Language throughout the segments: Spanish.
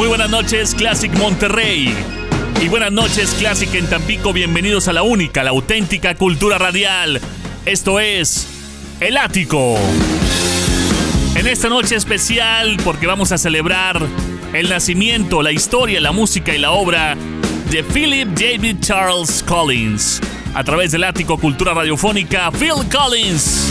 Muy buenas noches, Classic Monterrey. Y buenas noches, Classic en Tampico. Bienvenidos a la única, la auténtica cultura radial. Esto es El Ático. En esta noche especial, porque vamos a celebrar el nacimiento, la historia, la música y la obra de Philip David Charles Collins. A través del Ático Cultura Radiofónica, Phil Collins.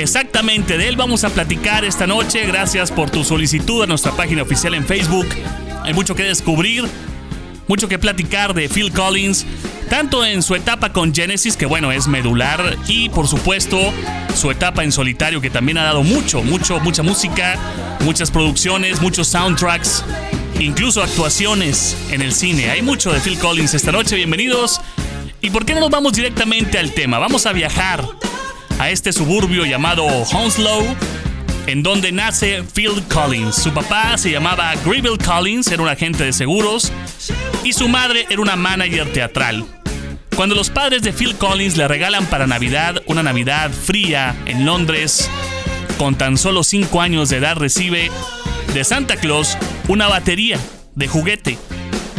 Exactamente, de él vamos a platicar esta noche. Gracias por tu solicitud a nuestra página oficial en Facebook. Hay mucho que descubrir, mucho que platicar de Phil Collins, tanto en su etapa con Genesis, que bueno, es medular, y por supuesto su etapa en solitario, que también ha dado mucho, mucho, mucha música, muchas producciones, muchos soundtracks, incluso actuaciones en el cine. Hay mucho de Phil Collins esta noche, bienvenidos. ¿Y por qué no nos vamos directamente al tema? Vamos a viajar a este suburbio llamado Hounslow, en donde nace Phil Collins. Su papá se llamaba Gribble Collins, era un agente de seguros, y su madre era una manager teatral. Cuando los padres de Phil Collins le regalan para Navidad una Navidad fría en Londres, con tan solo 5 años de edad recibe de Santa Claus una batería de juguete.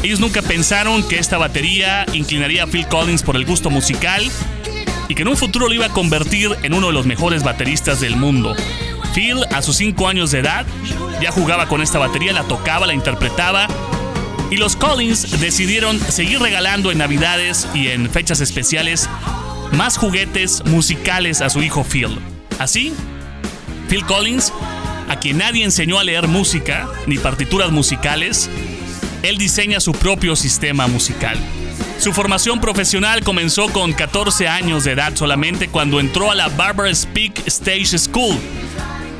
Ellos nunca pensaron que esta batería inclinaría a Phil Collins por el gusto musical y que en un futuro lo iba a convertir en uno de los mejores bateristas del mundo. Phil, a sus 5 años de edad, ya jugaba con esta batería, la tocaba, la interpretaba. Y los Collins decidieron seguir regalando en Navidades y en fechas especiales más juguetes musicales a su hijo Phil. Así, Phil Collins, a quien nadie enseñó a leer música ni partituras musicales, él diseña su propio sistema musical. Su formación profesional comenzó con 14 años de edad solamente cuando entró a la Barbara Speak Stage School,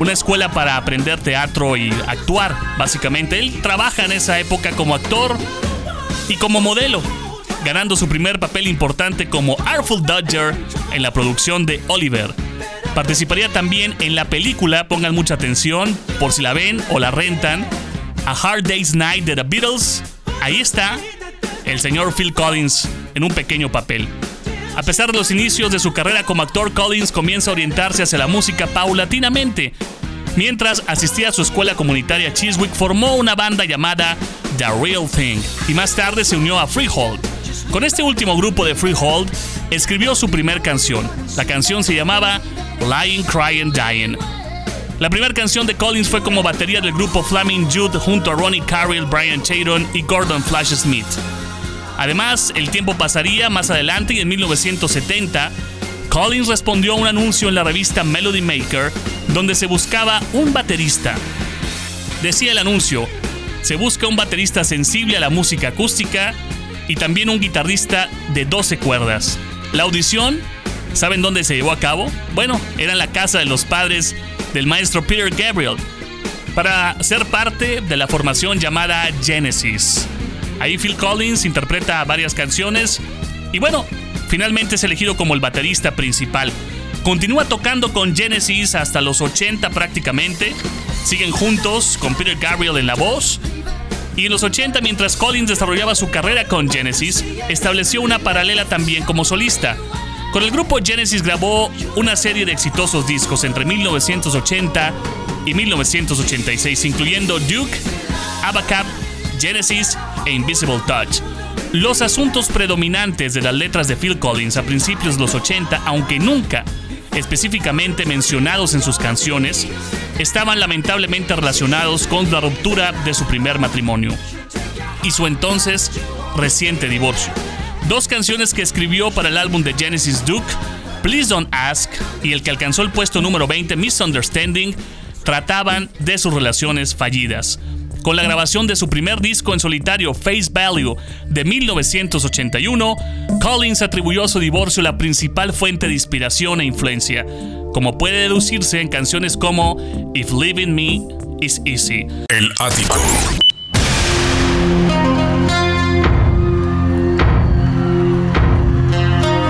una escuela para aprender teatro y actuar, básicamente. Él trabaja en esa época como actor y como modelo, ganando su primer papel importante como Artful Dodger en la producción de Oliver. Participaría también en la película, pongan mucha atención, por si la ven o la rentan, A Hard Day's Night de The Beatles. Ahí está, el señor Phil Collins en un pequeño papel. A pesar de los inicios de su carrera como actor, Collins comienza a orientarse hacia la música paulatinamente. Mientras asistía a su escuela comunitaria Chiswick, formó una banda llamada The Real Thing y más tarde se unió a Freehold. Con este último grupo de Freehold, escribió su primer canción. La canción se llamaba Lying, Crying, Dying. La primera canción de Collins fue como batería del grupo Flaming Jude junto a Ronnie Carrill, Brian Chadon y Gordon Flash Smith. Además, el tiempo pasaría más adelante y en 1970, Collins respondió a un anuncio en la revista Melody Maker donde se buscaba un baterista. Decía el anuncio, se busca un baterista sensible a la música acústica y también un guitarrista de 12 cuerdas. La audición, ¿saben dónde se llevó a cabo? Bueno, era en la casa de los padres del maestro Peter Gabriel, para ser parte de la formación llamada Genesis. Ahí Phil Collins interpreta varias canciones y bueno, finalmente es elegido como el baterista principal. Continúa tocando con Genesis hasta los 80 prácticamente. Siguen juntos con Peter Gabriel en la voz. Y en los 80, mientras Collins desarrollaba su carrera con Genesis, estableció una paralela también como solista. Con el grupo Genesis grabó una serie de exitosos discos entre 1980 y 1986, incluyendo Duke, Abacab, Genesis e Invisible Touch. Los asuntos predominantes de las letras de Phil Collins a principios de los 80, aunque nunca específicamente mencionados en sus canciones, estaban lamentablemente relacionados con la ruptura de su primer matrimonio y su entonces reciente divorcio. Dos canciones que escribió para el álbum de Genesis Duke, Please Don't Ask y el que alcanzó el puesto número 20, Misunderstanding, trataban de sus relaciones fallidas. Con la grabación de su primer disco en solitario, Face Value, de 1981, Collins atribuyó a su divorcio la principal fuente de inspiración e influencia, como puede deducirse en canciones como If Living Me Is Easy. El ático.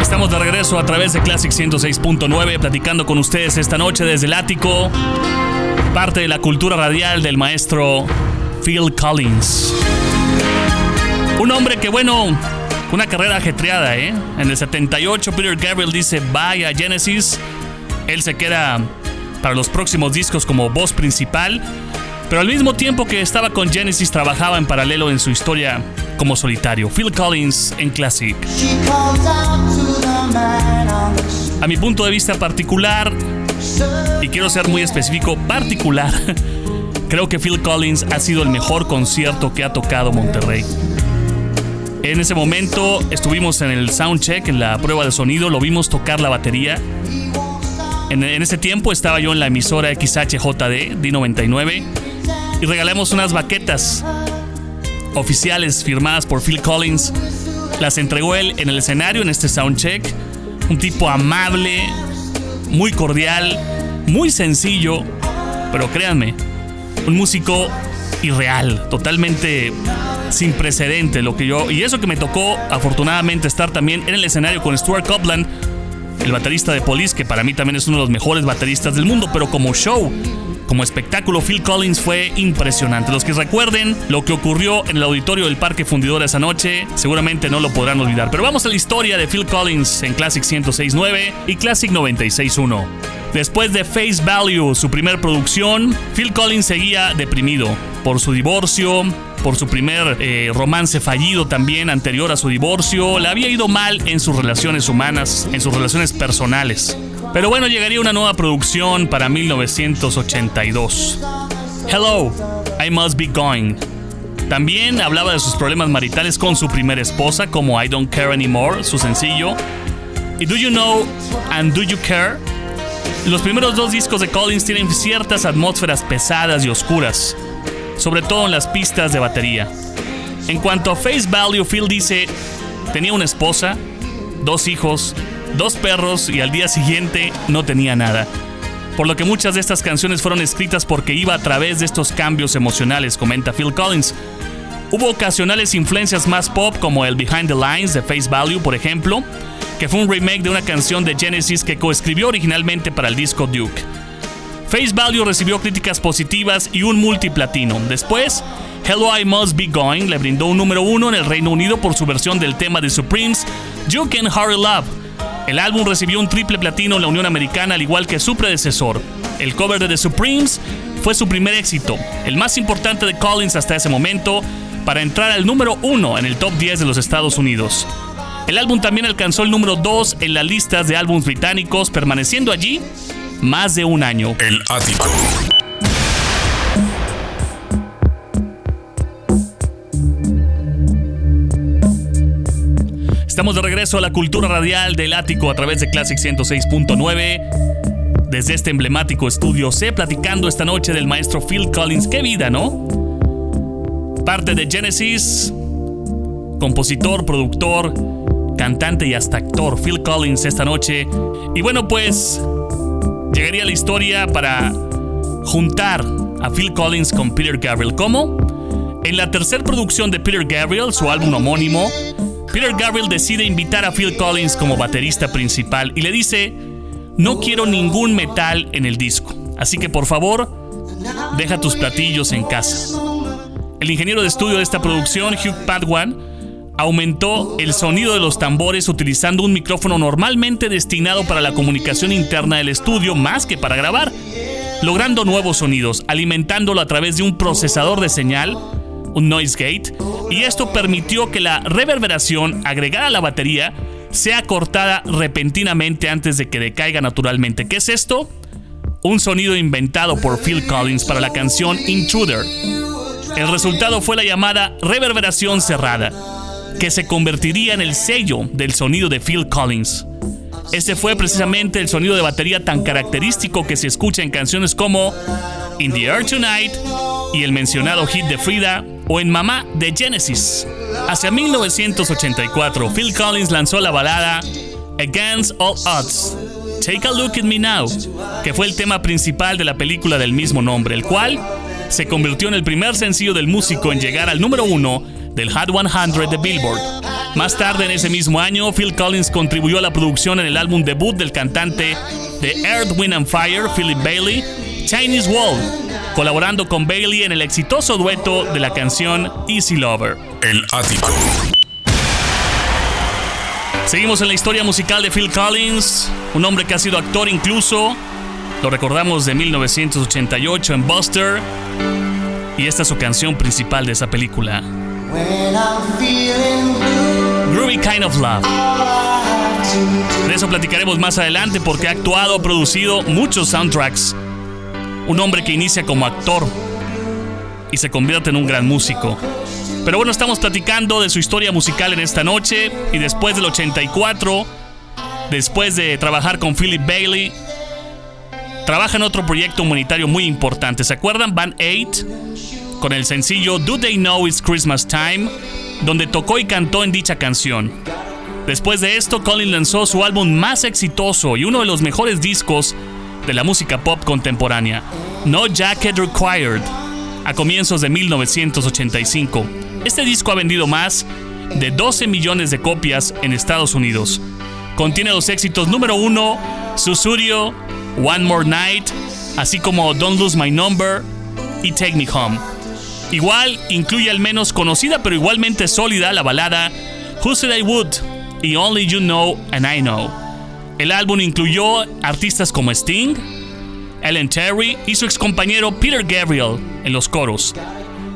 Estamos de regreso a través de Classic 106.9 platicando con ustedes esta noche desde el ático, parte de la cultura radial del maestro Phil Collins. Un hombre que, bueno, una carrera ajetreada, ¿eh? En el 78 Peter Gabriel dice bye a Genesis Él se queda para los próximos discos como voz principal, pero al mismo tiempo que estaba con Genesis trabajaba en paralelo en su historia como solitario. Phil Collins en Classic. A mi punto de vista particular, y quiero ser muy específico, particular, creo que Phil Collins ha sido el mejor concierto que ha tocado Monterrey. En ese momento estuvimos en el soundcheck, en la prueba de sonido, lo vimos tocar la batería. En, ese tiempo estaba yo en la emisora XHJD, D99, y regalamos unas baquetas oficiales firmadas por Phil Collins. Las entregó él en el escenario en este soundcheck. Un tipo amable, muy cordial, muy sencillo, pero créanme, un músico irreal, totalmente sin precedente lo que yo y eso que me tocó afortunadamente estar también en el escenario con Stuart Copeland, el baterista de Police que para mí también es uno de los mejores bateristas del mundo, pero como show como espectáculo, Phil Collins fue impresionante. Los que recuerden lo que ocurrió en el auditorio del Parque Fundidor esa noche, seguramente no lo podrán olvidar. Pero vamos a la historia de Phil Collins en Classic 106.9 y Classic 96.1. Después de Face Value, su primer producción, Phil Collins seguía deprimido por su divorcio, por su primer eh, romance fallido también anterior a su divorcio. Le había ido mal en sus relaciones humanas, en sus relaciones personales. Pero bueno, llegaría una nueva producción para 1982. Hello, I Must Be Going. También hablaba de sus problemas maritales con su primera esposa, como I Don't Care Anymore, su sencillo. Y Do You Know and Do You Care? Los primeros dos discos de Collins tienen ciertas atmósferas pesadas y oscuras, sobre todo en las pistas de batería. En cuanto a Face Value, Phil dice, tenía una esposa, dos hijos, dos perros y al día siguiente no tenía nada. Por lo que muchas de estas canciones fueron escritas porque iba a través de estos cambios emocionales, comenta Phil Collins. Hubo ocasionales influencias más pop como el Behind the Lines de Face Value, por ejemplo, que fue un remake de una canción de Genesis que coescribió originalmente para el disco Duke. Face Value recibió críticas positivas y un multiplatino. Después, Hello I Must Be Going le brindó un número uno en el Reino Unido por su versión del tema de Supremes, You Can Hurry Love, el álbum recibió un triple platino en la Unión Americana al igual que su predecesor. El cover de The Supremes fue su primer éxito, el más importante de Collins hasta ese momento, para entrar al número uno en el top 10 de los Estados Unidos. El álbum también alcanzó el número 2 en las listas de álbumes británicos, permaneciendo allí más de un año. El ático. Estamos de regreso a la cultura radial del ático a través de Classic 106.9. Desde este emblemático estudio C, platicando esta noche del maestro Phil Collins. ¡Qué vida, ¿no? Parte de Genesis, compositor, productor, cantante y hasta actor Phil Collins esta noche. Y bueno, pues llegaría la historia para juntar a Phil Collins con Peter Gabriel. ¿Cómo? En la tercera producción de Peter Gabriel, su álbum homónimo, Peter Gabriel decide invitar a Phil Collins como baterista principal y le dice, no quiero ningún metal en el disco, así que por favor, deja tus platillos en casa. El ingeniero de estudio de esta producción, Hugh Padwan, aumentó el sonido de los tambores utilizando un micrófono normalmente destinado para la comunicación interna del estudio más que para grabar, logrando nuevos sonidos, alimentándolo a través de un procesador de señal un noise gate, y esto permitió que la reverberación agregada a la batería sea cortada repentinamente antes de que decaiga naturalmente. ¿Qué es esto? Un sonido inventado por Phil Collins para la canción Intruder. El resultado fue la llamada reverberación cerrada, que se convertiría en el sello del sonido de Phil Collins. Este fue precisamente el sonido de batería tan característico que se escucha en canciones como In the Air Tonight y el mencionado hit de Frida o en Mamá de Genesis. Hacia 1984, Phil Collins lanzó la balada Against All Odds, Take a Look at Me Now, que fue el tema principal de la película del mismo nombre, el cual se convirtió en el primer sencillo del músico en llegar al número uno del Hot 100 de Billboard. Más tarde en ese mismo año, Phil Collins contribuyó a la producción en el álbum debut del cantante de Earth, Wind and Fire, Philip Bailey, Chinese Wall, colaborando con Bailey en el exitoso dueto de la canción Easy Lover. El ático. Seguimos en la historia musical de Phil Collins, un hombre que ha sido actor incluso. Lo recordamos de 1988 en Buster. Y esta es su canción principal de esa película. Groovy Kind of Love. De eso platicaremos más adelante porque ha actuado, producido muchos soundtracks. Un hombre que inicia como actor y se convierte en un gran músico. Pero bueno, estamos platicando de su historia musical en esta noche y después del 84, después de trabajar con Philip Bailey, trabaja en otro proyecto humanitario muy importante. ¿Se acuerdan? Band 8 con el sencillo Do They Know It's Christmas Time, donde tocó y cantó en dicha canción. Después de esto, Colin lanzó su álbum más exitoso y uno de los mejores discos de la música pop contemporánea, No Jacket Required, a comienzos de 1985. Este disco ha vendido más de 12 millones de copias en Estados Unidos. Contiene los éxitos número 1, Susurio, One More Night, así como Don't Lose My Number y Take Me Home. Igual incluye al menos conocida pero igualmente sólida la balada Who Said I Would y Only You Know and I Know. El álbum incluyó artistas como Sting, Ellen Terry y su excompañero Peter Gabriel en los coros.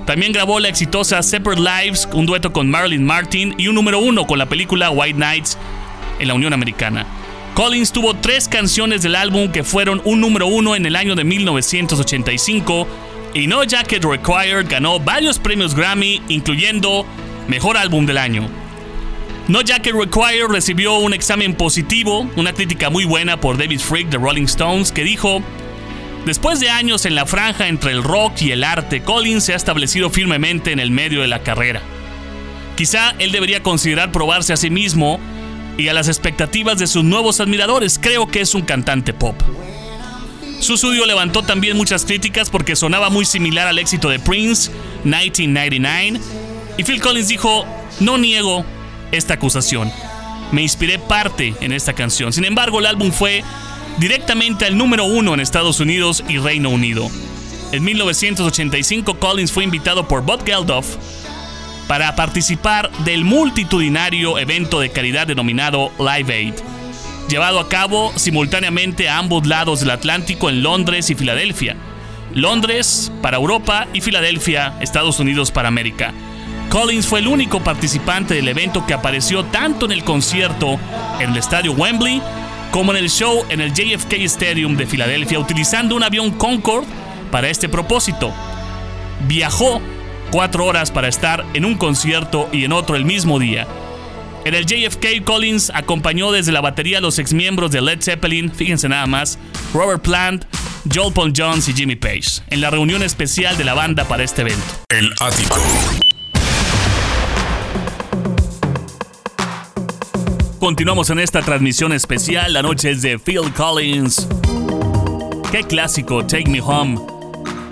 También grabó la exitosa Separate Lives, un dueto con Marilyn Martin y un número uno con la película White Nights en la Unión Americana. Collins tuvo tres canciones del álbum que fueron un número uno en el año de 1985 y No Jacket Required ganó varios premios Grammy, incluyendo Mejor Álbum del Año. No Jacket Required recibió un examen positivo, una crítica muy buena por David Frick de Rolling Stones, que dijo Después de años en la franja entre el rock y el arte, Collins se ha establecido firmemente en el medio de la carrera. Quizá él debería considerar probarse a sí mismo y a las expectativas de sus nuevos admiradores. Creo que es un cantante pop. Su estudio levantó también muchas críticas porque sonaba muy similar al éxito de Prince, 1999, y Phil Collins dijo, no niego esta acusación. Me inspiré parte en esta canción. Sin embargo, el álbum fue directamente al número uno en Estados Unidos y Reino Unido. En 1985 Collins fue invitado por Bob Geldof para participar del multitudinario evento de caridad denominado Live Aid, llevado a cabo simultáneamente a ambos lados del Atlántico en Londres y Filadelfia. Londres para Europa y Filadelfia, Estados Unidos para América. Collins fue el único participante del evento que apareció tanto en el concierto en el estadio Wembley como en el show en el JFK Stadium de Filadelfia utilizando un avión Concorde para este propósito. Viajó cuatro horas para estar en un concierto y en otro el mismo día. En el JFK, Collins acompañó desde la batería a los exmiembros de Led Zeppelin, fíjense nada más, Robert Plant, Joel Paul Jones y Jimmy Page, en la reunión especial de la banda para este evento. El ático. Continuamos en esta transmisión especial. La noche es de Phil Collins. Qué clásico, Take Me Home.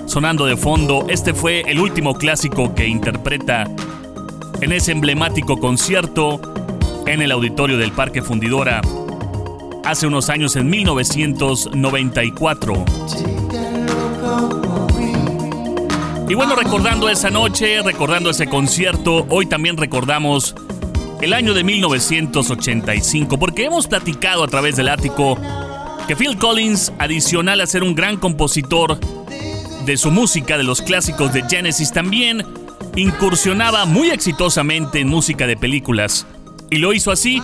Sonando de fondo, este fue el último clásico que interpreta en ese emblemático concierto en el auditorio del Parque Fundidora hace unos años en 1994. Y bueno, recordando esa noche, recordando ese concierto, hoy también recordamos el año de 1985, porque hemos platicado a través del ático que Phil Collins, adicional a ser un gran compositor de su música, de los clásicos de Genesis, también incursionaba muy exitosamente en música de películas. Y lo hizo así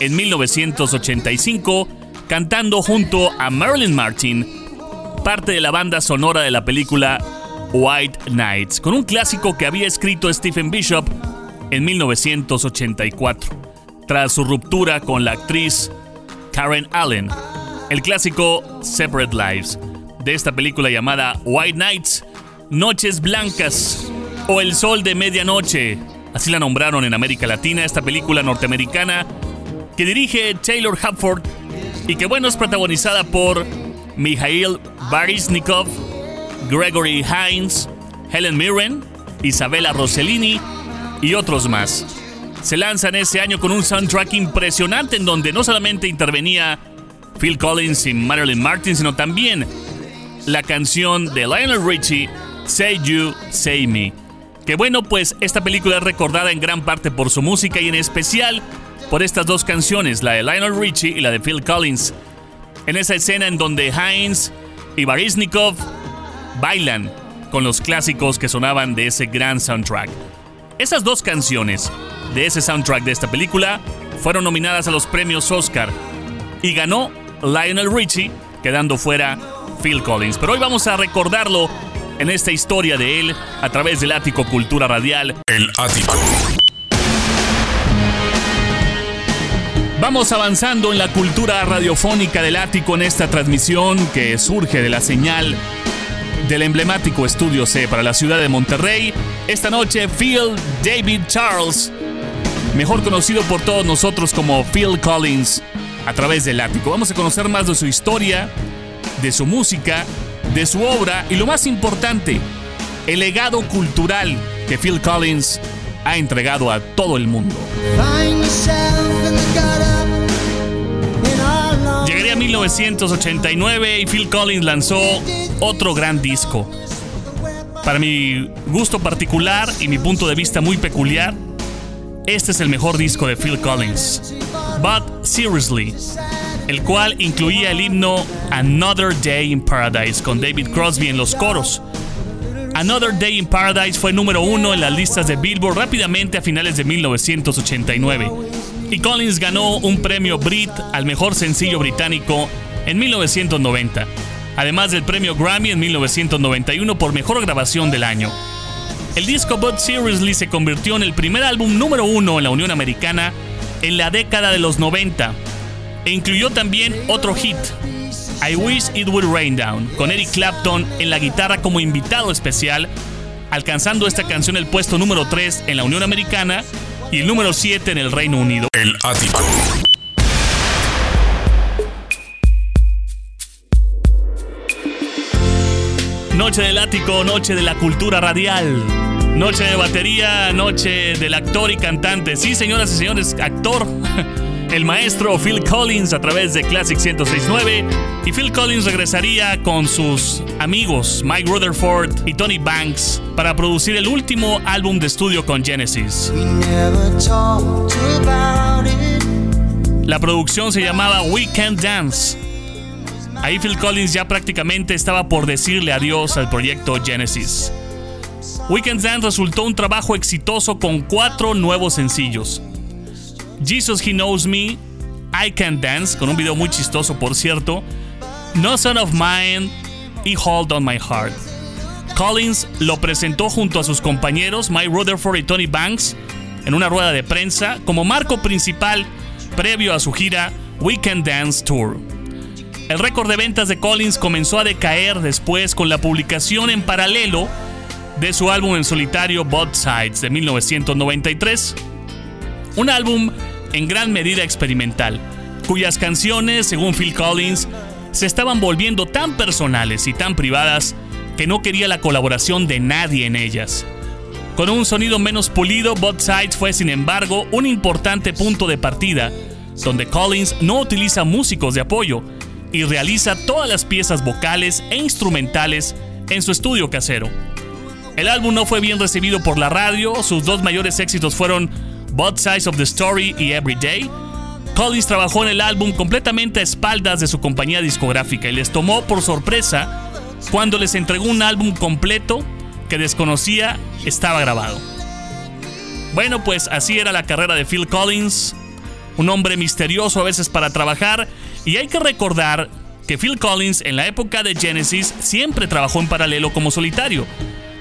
en 1985, cantando junto a Marilyn Martin, parte de la banda sonora de la película White Nights, con un clásico que había escrito Stephen Bishop en 1984, tras su ruptura con la actriz Karen Allen. El clásico Separate Lives, de esta película llamada White Nights, Noches Blancas o El Sol de Medianoche, así la nombraron en América Latina, esta película norteamericana que dirige Taylor Hapford y que bueno es protagonizada por Mikhail Baryshnikov, Gregory Hines, Helen Mirren, Isabella Rossellini y otros más. Se lanzan ese año con un soundtrack impresionante en donde no solamente intervenía Phil Collins y Marilyn Martin, sino también la canción de Lionel Richie, Say You, Say Me. Que bueno, pues esta película es recordada en gran parte por su música y en especial por estas dos canciones, la de Lionel Richie y la de Phil Collins. En esa escena en donde Heinz y Baryshnikov bailan con los clásicos que sonaban de ese gran soundtrack. Esas dos canciones de ese soundtrack de esta película fueron nominadas a los premios Oscar y ganó Lionel Richie, quedando fuera Phil Collins. Pero hoy vamos a recordarlo en esta historia de él a través del Ático Cultura Radial. El Ático. Vamos avanzando en la cultura radiofónica del ático en esta transmisión que surge de la señal del emblemático Estudio C para la ciudad de Monterrey. Esta noche Phil David Charles, mejor conocido por todos nosotros como Phil Collins, a través del ático. Vamos a conocer más de su historia, de su música, de su obra y lo más importante, el legado cultural que Phil Collins ha entregado a todo el mundo. Llegaría a 1989 y Phil Collins lanzó otro gran disco. Para mi gusto particular y mi punto de vista muy peculiar, este es el mejor disco de Phil Collins. But Seriously, el cual incluía el himno Another Day in Paradise con David Crosby en los coros. Another Day in Paradise fue número uno en las listas de Billboard rápidamente a finales de 1989 y Collins ganó un premio Brit al mejor sencillo británico en 1990, además del premio Grammy en 1991 por mejor grabación del año. El disco But Seriously se convirtió en el primer álbum número uno en la Unión Americana en la década de los 90 e incluyó también otro hit, I Wish It Would Rain Down, con Eric Clapton en la guitarra como invitado especial, alcanzando esta canción el puesto número 3 en la Unión Americana y el número 7 en el Reino Unido. El Ático. Noche del Ático, noche de la cultura radial. Noche de batería, noche del actor y cantante. Sí, señoras y señores, actor. El maestro Phil Collins a través de Classic 1069 y Phil Collins regresaría con sus amigos Mike Rutherford y Tony Banks para producir el último álbum de estudio con Genesis. La producción se llamaba We Can't Dance. Ahí Phil Collins ya prácticamente estaba por decirle adiós al proyecto Genesis. Weekend Dance resultó un trabajo exitoso con cuatro nuevos sencillos. Jesus He Knows Me, I Can Dance, con un video muy chistoso por cierto, No Son of Mine y Hold on My Heart. Collins lo presentó junto a sus compañeros Mike Rutherford y Tony Banks en una rueda de prensa como marco principal previo a su gira Weekend Dance Tour. El récord de ventas de Collins comenzó a decaer después con la publicación en paralelo de su álbum en solitario Both Sides de 1993 un álbum en gran medida experimental, cuyas canciones, según Phil Collins, se estaban volviendo tan personales y tan privadas que no quería la colaboración de nadie en ellas. Con un sonido menos pulido, Both Sides fue sin embargo un importante punto de partida, donde Collins no utiliza músicos de apoyo y realiza todas las piezas vocales e instrumentales en su estudio casero. El álbum no fue bien recibido por la radio, sus dos mayores éxitos fueron Both Sides of the Story y Everyday, Collins trabajó en el álbum completamente a espaldas de su compañía discográfica y les tomó por sorpresa cuando les entregó un álbum completo que desconocía estaba grabado. Bueno, pues así era la carrera de Phil Collins, un hombre misterioso a veces para trabajar, y hay que recordar que Phil Collins en la época de Genesis siempre trabajó en paralelo como solitario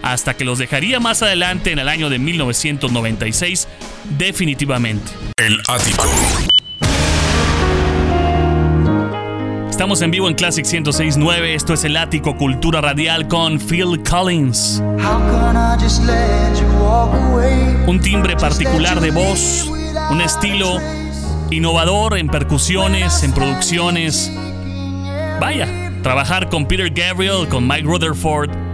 hasta que los dejaría más adelante en el año de 1996 definitivamente. El Ático. Estamos en vivo en Classic 1069, esto es el Ático Cultura Radial con Phil Collins. Un timbre particular de voz, un estilo innovador en percusiones, en producciones. Vaya, trabajar con Peter Gabriel, con Mike Rutherford,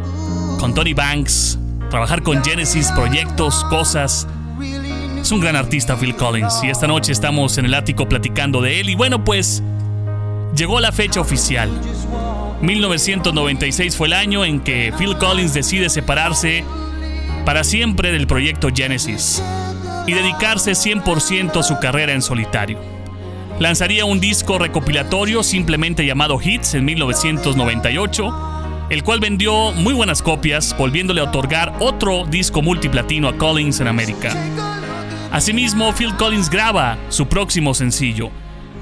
con Tony Banks, trabajar con Genesis, proyectos, cosas. Es un gran artista Phil Collins y esta noche estamos en el ático platicando de él y bueno pues llegó la fecha oficial. 1996 fue el año en que Phil Collins decide separarse para siempre del proyecto Genesis. y dedicarse 100% a su carrera en solitario. Lanzaría un disco recopilatorio simplemente llamado Hits en 1998 el cual vendió muy buenas copias, volviéndole a otorgar otro disco multiplatino a Collins en América. Asimismo, Phil Collins graba su próximo sencillo,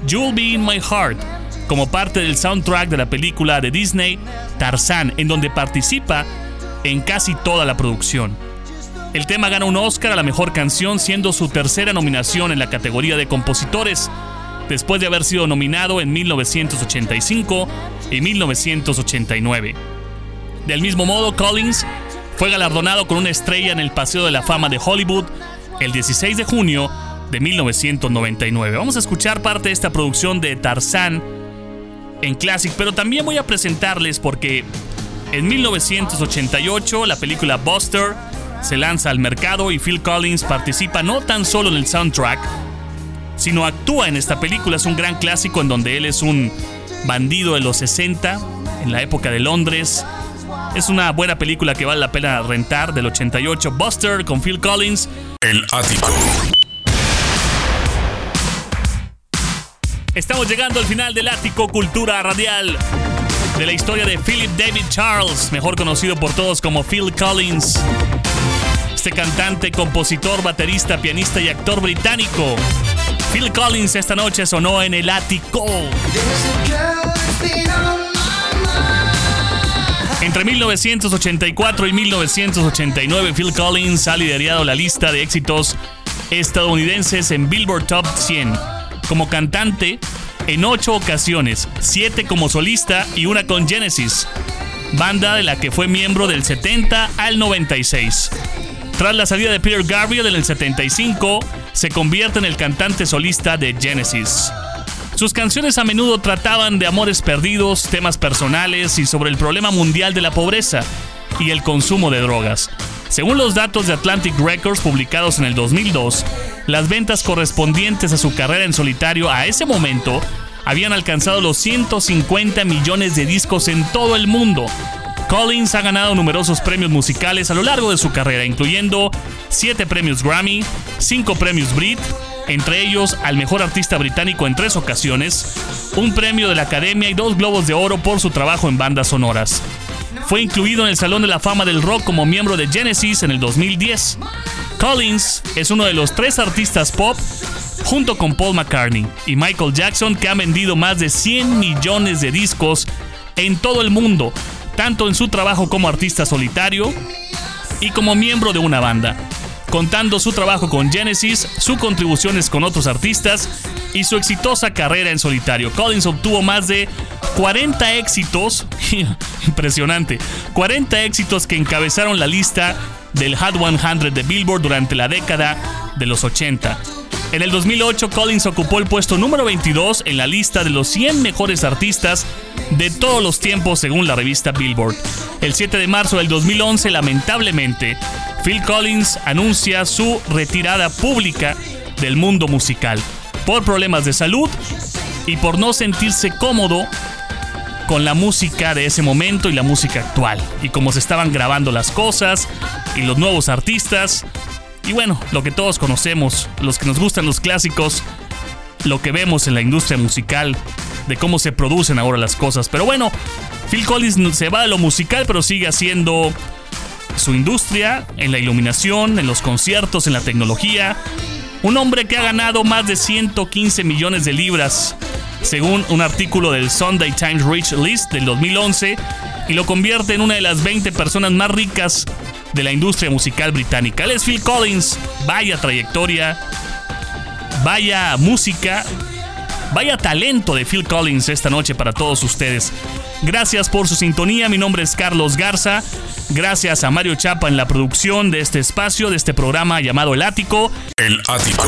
You'll Be in My Heart, como parte del soundtrack de la película de Disney Tarzán, en donde participa en casi toda la producción. El tema gana un Oscar a la mejor canción, siendo su tercera nominación en la categoría de compositores, después de haber sido nominado en 1985 y 1989. Del mismo modo, Collins fue galardonado con una estrella en el Paseo de la Fama de Hollywood el 16 de junio de 1999. Vamos a escuchar parte de esta producción de Tarzán en Classic, pero también voy a presentarles porque en 1988 la película Buster se lanza al mercado y Phil Collins participa no tan solo en el soundtrack, sino actúa en esta película. Es un gran clásico en donde él es un bandido de los 60, en la época de Londres, es una buena película que vale la pena rentar del 88. Buster con Phil Collins. El ático. Estamos llegando al final del ático Cultura Radial. De la historia de Philip David Charles, mejor conocido por todos como Phil Collins. Este cantante, compositor, baterista, pianista y actor británico. Phil Collins esta noche sonó en el ático. Entre 1984 y 1989, Phil Collins ha liderado la lista de éxitos estadounidenses en Billboard Top 100 como cantante en ocho ocasiones, siete como solista y una con Genesis, banda de la que fue miembro del 70 al 96. Tras la salida de Peter Gabriel en el 75, se convierte en el cantante solista de Genesis. Sus canciones a menudo trataban de amores perdidos, temas personales y sobre el problema mundial de la pobreza y el consumo de drogas. Según los datos de Atlantic Records publicados en el 2002, las ventas correspondientes a su carrera en solitario a ese momento habían alcanzado los 150 millones de discos en todo el mundo. Collins ha ganado numerosos premios musicales a lo largo de su carrera, incluyendo 7 premios Grammy, 5 premios Brit, entre ellos al mejor artista británico en tres ocasiones, un premio de la Academia y dos globos de oro por su trabajo en bandas sonoras. Fue incluido en el Salón de la Fama del Rock como miembro de Genesis en el 2010. Collins es uno de los tres artistas pop junto con Paul McCartney y Michael Jackson que han vendido más de 100 millones de discos en todo el mundo, tanto en su trabajo como artista solitario y como miembro de una banda contando su trabajo con Genesis, sus contribuciones con otros artistas y su exitosa carrera en solitario. Collins obtuvo más de 40 éxitos, impresionante, 40 éxitos que encabezaron la lista del Hot 100 de Billboard durante la década de los 80. En el 2008, Collins ocupó el puesto número 22 en la lista de los 100 mejores artistas de todos los tiempos según la revista Billboard. El 7 de marzo del 2011, lamentablemente, Phil Collins anuncia su retirada pública del mundo musical. Por problemas de salud y por no sentirse cómodo con la música de ese momento y la música actual. Y cómo se estaban grabando las cosas y los nuevos artistas. Y bueno, lo que todos conocemos, los que nos gustan los clásicos, lo que vemos en la industria musical, de cómo se producen ahora las cosas. Pero bueno, Phil Collins se va a lo musical, pero sigue haciendo su industria, en la iluminación, en los conciertos, en la tecnología. Un hombre que ha ganado más de 115 millones de libras, según un artículo del Sunday Times Rich List del 2011, y lo convierte en una de las 20 personas más ricas de la industria musical británica. Él es Phil Collins, vaya trayectoria, vaya música, vaya talento de Phil Collins esta noche para todos ustedes. Gracias por su sintonía, mi nombre es Carlos Garza. Gracias a Mario Chapa en la producción de este espacio, de este programa llamado El Ático. El Ático.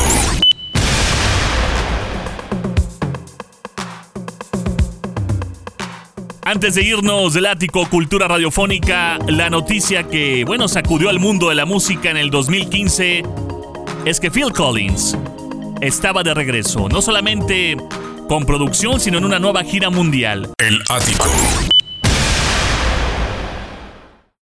Antes de irnos del ático Cultura Radiofónica, la noticia que, bueno, sacudió al mundo de la música en el 2015 es que Phil Collins estaba de regreso, no solamente con producción, sino en una nueva gira mundial. El ático.